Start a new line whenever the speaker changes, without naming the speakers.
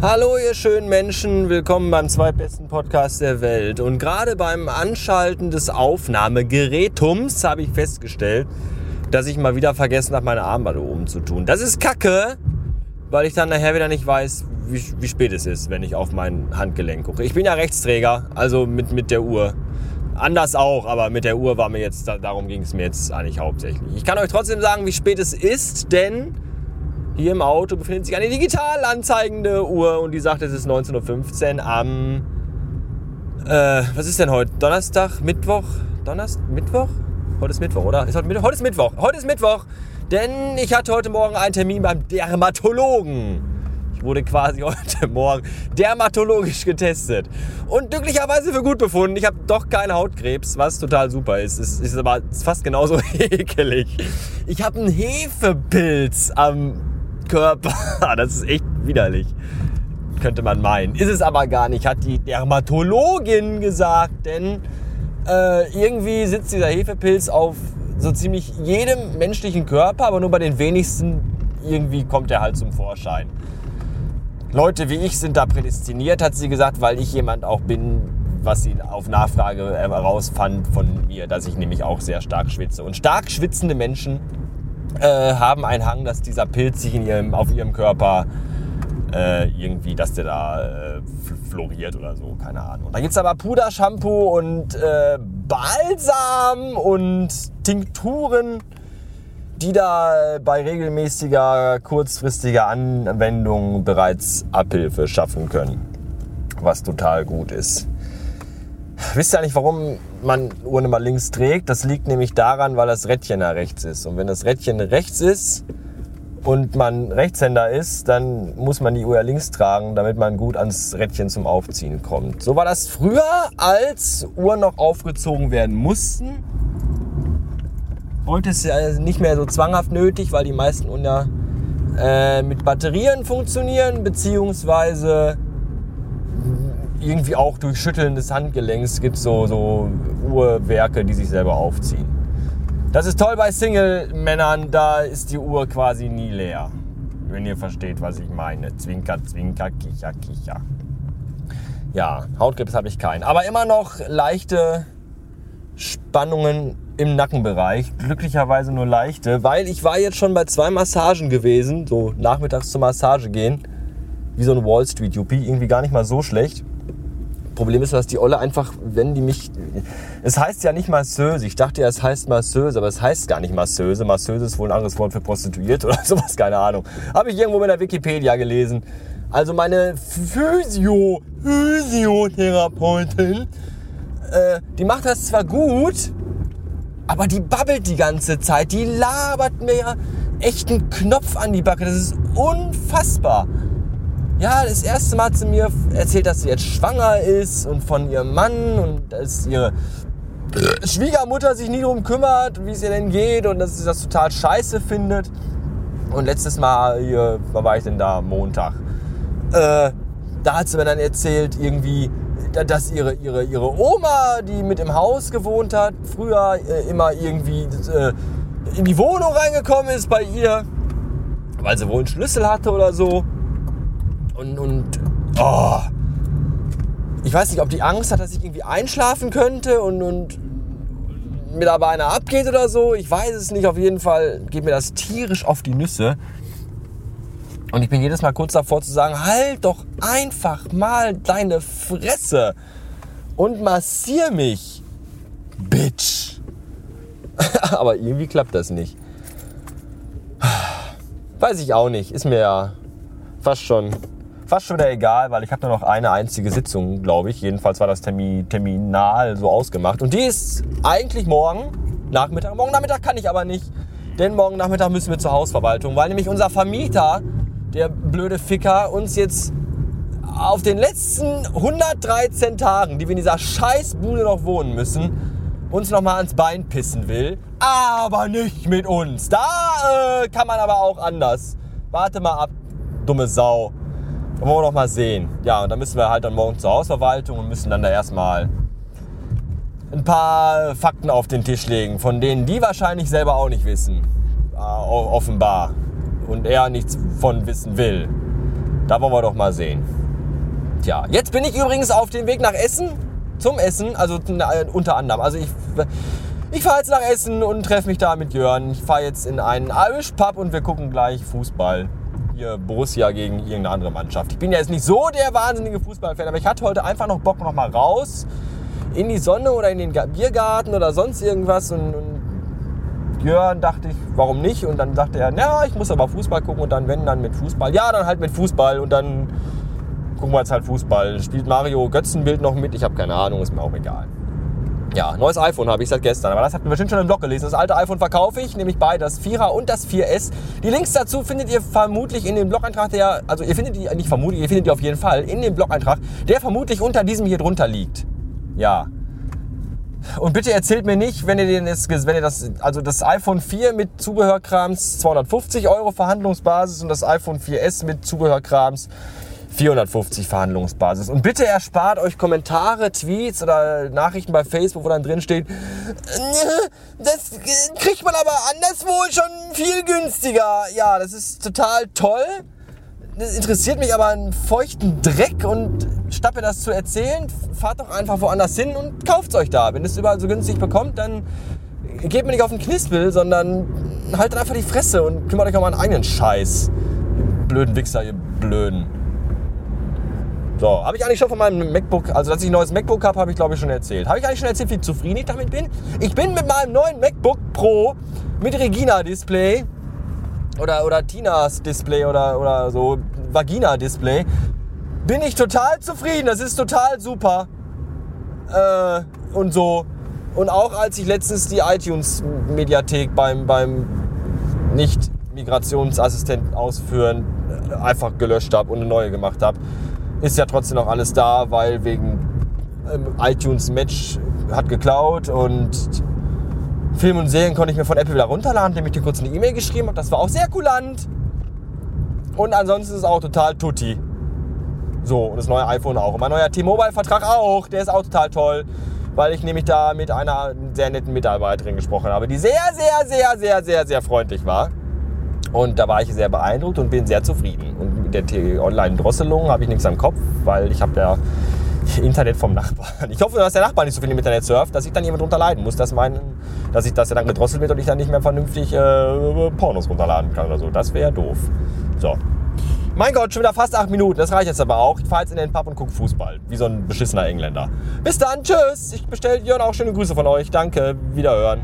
Hallo ihr schönen Menschen, willkommen beim zweitbesten Podcast der Welt. Und gerade beim Anschalten des Aufnahmegerätums habe ich festgestellt, dass ich mal wieder vergessen habe, meine zu tun. Das ist kacke, weil ich dann nachher wieder nicht weiß, wie, wie spät es ist, wenn ich auf mein Handgelenk gucke. Ich bin ja Rechtsträger, also mit, mit der Uhr. Anders auch, aber mit der Uhr war mir jetzt, darum ging es mir jetzt eigentlich hauptsächlich. Ich kann euch trotzdem sagen, wie spät es ist, denn hier im Auto befindet sich eine digital anzeigende Uhr und die sagt, es ist 19.15 Uhr am, äh, was ist denn heute? Donnerstag, Mittwoch? Donnerstag, Mittwoch? Heute ist Mittwoch, oder? Ist heute, Mittwoch? heute ist Mittwoch. Heute ist Mittwoch, denn ich hatte heute Morgen einen Termin beim Dermatologen. Ich wurde quasi heute Morgen dermatologisch getestet und glücklicherweise für gut befunden. Ich habe doch keinen Hautkrebs, was total super ist. Es ist aber fast genauso ekelig. Ich habe einen Hefepilz am Körper. Das ist echt widerlich. Könnte man meinen. Ist es aber gar nicht, hat die Dermatologin gesagt. Denn äh, irgendwie sitzt dieser Hefepilz auf so ziemlich jedem menschlichen Körper, aber nur bei den wenigsten irgendwie kommt er halt zum Vorschein. Leute wie ich sind da prädestiniert, hat sie gesagt, weil ich jemand auch bin, was sie auf Nachfrage herausfand von mir, dass ich nämlich auch sehr stark schwitze. Und stark schwitzende Menschen äh, haben einen Hang, dass dieser Pilz sich in ihrem, auf ihrem Körper äh, irgendwie, dass der da äh, floriert oder so, keine Ahnung. Da gibt es aber Puder, Shampoo und äh, Balsam und Tinkturen, die da bei regelmäßiger, kurzfristiger Anwendung bereits Abhilfe schaffen können. Was total gut ist. Wisst ihr eigentlich, warum man Uhren immer links trägt? Das liegt nämlich daran, weil das Rädchen da rechts ist. Und wenn das Rädchen rechts ist und man Rechtshänder ist, dann muss man die Uhr links tragen, damit man gut ans Rädchen zum Aufziehen kommt. So war das früher, als Uhren noch aufgezogen werden mussten. Heute ist es ja nicht mehr so zwanghaft nötig, weil die meisten Uhren ja äh, mit Batterien funktionieren, beziehungsweise irgendwie auch durch Schütteln des Handgelenks gibt es so, so Uhrwerke, die sich selber aufziehen. Das ist toll bei Single-Männern, da ist die Uhr quasi nie leer. Wenn ihr versteht, was ich meine. Zwinker, zwinker, kicher, kicher. Ja, Hautkrebs habe ich keinen. Aber immer noch leichte Spannungen im Nackenbereich. Glücklicherweise nur leichte, weil ich war jetzt schon bei zwei Massagen gewesen. So nachmittags zur Massage gehen. Wie so ein Wall Street Yuppie. Irgendwie gar nicht mal so schlecht. Problem ist, dass die Olle einfach, wenn die mich. Es heißt ja nicht Masseuse. Ich dachte ja, es heißt Masseuse, aber es heißt gar nicht Masseuse. Masseuse ist wohl ein anderes Wort für Prostituiert oder sowas, keine Ahnung. Habe ich irgendwo in der Wikipedia gelesen. Also meine Physio, Physiotherapeutin, äh, die macht das zwar gut, aber die babbelt die ganze Zeit. Die labert mir echt einen Knopf an die Backe. Das ist unfassbar. Ja, das erste Mal sie mir erzählt, dass sie jetzt schwanger ist und von ihrem Mann und dass ihre Schwiegermutter sich nie darum kümmert, wie es ihr denn geht und dass sie das total scheiße findet. Und letztes Mal, hier, wann war ich denn da? Montag. Äh, da hat sie mir dann erzählt, irgendwie, dass ihre, ihre, ihre Oma, die mit im Haus gewohnt hat, früher äh, immer irgendwie äh, in die Wohnung reingekommen ist bei ihr, weil sie wohl einen Schlüssel hatte oder so. Und, und oh, ich weiß nicht, ob die Angst hat, dass ich irgendwie einschlafen könnte und, und mir dabei einer abgeht oder so. Ich weiß es nicht. Auf jeden Fall geht mir das tierisch auf die Nüsse. Und ich bin jedes Mal kurz davor zu sagen, halt doch einfach mal deine Fresse und massier mich, Bitch. Aber irgendwie klappt das nicht. Weiß ich auch nicht. Ist mir ja fast schon fast schon wieder egal, weil ich habe nur noch eine einzige Sitzung, glaube ich. Jedenfalls war das Termin, terminal so ausgemacht. Und die ist eigentlich morgen Nachmittag. Morgen Nachmittag kann ich aber nicht, denn morgen Nachmittag müssen wir zur Hausverwaltung, weil nämlich unser Vermieter, der blöde Ficker, uns jetzt auf den letzten 113 Tagen, die wir in dieser Scheißbude noch wohnen müssen, uns noch mal ans Bein pissen will. Aber nicht mit uns. Da äh, kann man aber auch anders. Warte mal ab, dumme Sau. Wollen wir doch mal sehen. Ja, und dann müssen wir halt dann morgen zur Hausverwaltung und müssen dann da erstmal ein paar Fakten auf den Tisch legen, von denen die wahrscheinlich selber auch nicht wissen. Äh, offenbar. Und er nichts von wissen will. Da wollen wir doch mal sehen. Tja, jetzt bin ich übrigens auf dem Weg nach Essen. Zum Essen, also äh, unter anderem. Also ich, ich fahre jetzt nach Essen und treffe mich da mit Jörn. Ich fahre jetzt in einen Irish Pub und wir gucken gleich Fußball. Hier Borussia gegen irgendeine andere Mannschaft. Ich bin ja jetzt nicht so der wahnsinnige Fußballfan, aber ich hatte heute einfach noch Bock noch mal raus in die Sonne oder in den Biergarten oder sonst irgendwas und, und Jörn dachte ich, warum nicht? Und dann sagte er, ja, ich muss aber Fußball gucken und dann wenn, dann mit Fußball. Ja, dann halt mit Fußball und dann gucken wir jetzt halt Fußball. Spielt Mario Götzenbild noch mit? Ich habe keine Ahnung, ist mir auch egal. Ja, neues iPhone habe ich seit gestern, aber das habt ihr bestimmt schon im Blog gelesen. Das alte iPhone verkaufe ich, nämlich beide, das 4er und das 4S. Die Links dazu findet ihr vermutlich in dem Blog-Eintrag, der, also ihr findet die, nicht vermutlich, ihr findet die auf jeden Fall in dem Blog-Eintrag, der vermutlich unter diesem hier drunter liegt. Ja, und bitte erzählt mir nicht, wenn ihr, den jetzt, wenn ihr das, also das iPhone 4 mit Zubehörkrams 250 Euro Verhandlungsbasis und das iPhone 4S mit Zubehörkrams 450 Verhandlungsbasis. Und bitte erspart euch Kommentare, Tweets oder Nachrichten bei Facebook, wo dann drin steht, das kriegt man aber anderswo schon viel günstiger. Ja, das ist total toll das interessiert mich aber einen feuchten Dreck und statt mir das zu erzählen, fahrt doch einfach woanders hin und kauft es euch da. Wenn ihr es überall so günstig bekommt, dann geht mir nicht auf den Knispel, sondern haltet einfach die Fresse und kümmert euch um euren eigenen Scheiß. Ihr blöden Wichser, ihr blöden. So, habe ich eigentlich schon von meinem MacBook, also dass ich ein neues MacBook habe, habe ich glaube ich schon erzählt. Habe ich eigentlich schon erzählt, wie zufrieden ich damit bin? Ich bin mit meinem neuen MacBook Pro mit Regina-Display oder, oder Tinas Display oder, oder so Vagina Display, bin ich total zufrieden. Das ist total super. Äh, und so. Und auch als ich letztens die iTunes-Mediathek beim, beim Nicht-Migrationsassistenten ausführen äh, einfach gelöscht habe und eine neue gemacht habe, ist ja trotzdem noch alles da, weil wegen ähm, iTunes Match hat geklaut und Film und Serien konnte ich mir von Apple wieder runterladen, indem ich dir kurz eine E-Mail geschrieben habe. Das war auch sehr kulant. Und ansonsten ist es auch total tutti. So, und das neue iPhone auch. Und mein neuer T-Mobile-Vertrag auch. Der ist auch total toll, weil ich nämlich da mit einer sehr netten Mitarbeiterin gesprochen habe, die sehr, sehr, sehr, sehr, sehr, sehr freundlich war. Und da war ich sehr beeindruckt und bin sehr zufrieden. Und mit der Online-Drosselung habe ich nichts am Kopf, weil ich habe ja Internet vom Nachbarn. Ich hoffe, dass der Nachbar nicht so viel im Internet surft, dass ich dann jemand drunter leiden muss, dass, mein, dass, ich, dass er dann gedrosselt wird und ich dann nicht mehr vernünftig äh, Pornos runterladen kann oder so. Das wäre doof. So. Mein Gott, schon wieder fast acht Minuten. Das reicht jetzt aber auch. Ich fahre jetzt in den Pub und gucke Fußball. Wie so ein beschissener Engländer. Bis dann. Tschüss. Ich bestelle Jörn auch schöne Grüße von euch. Danke. Wiederhören.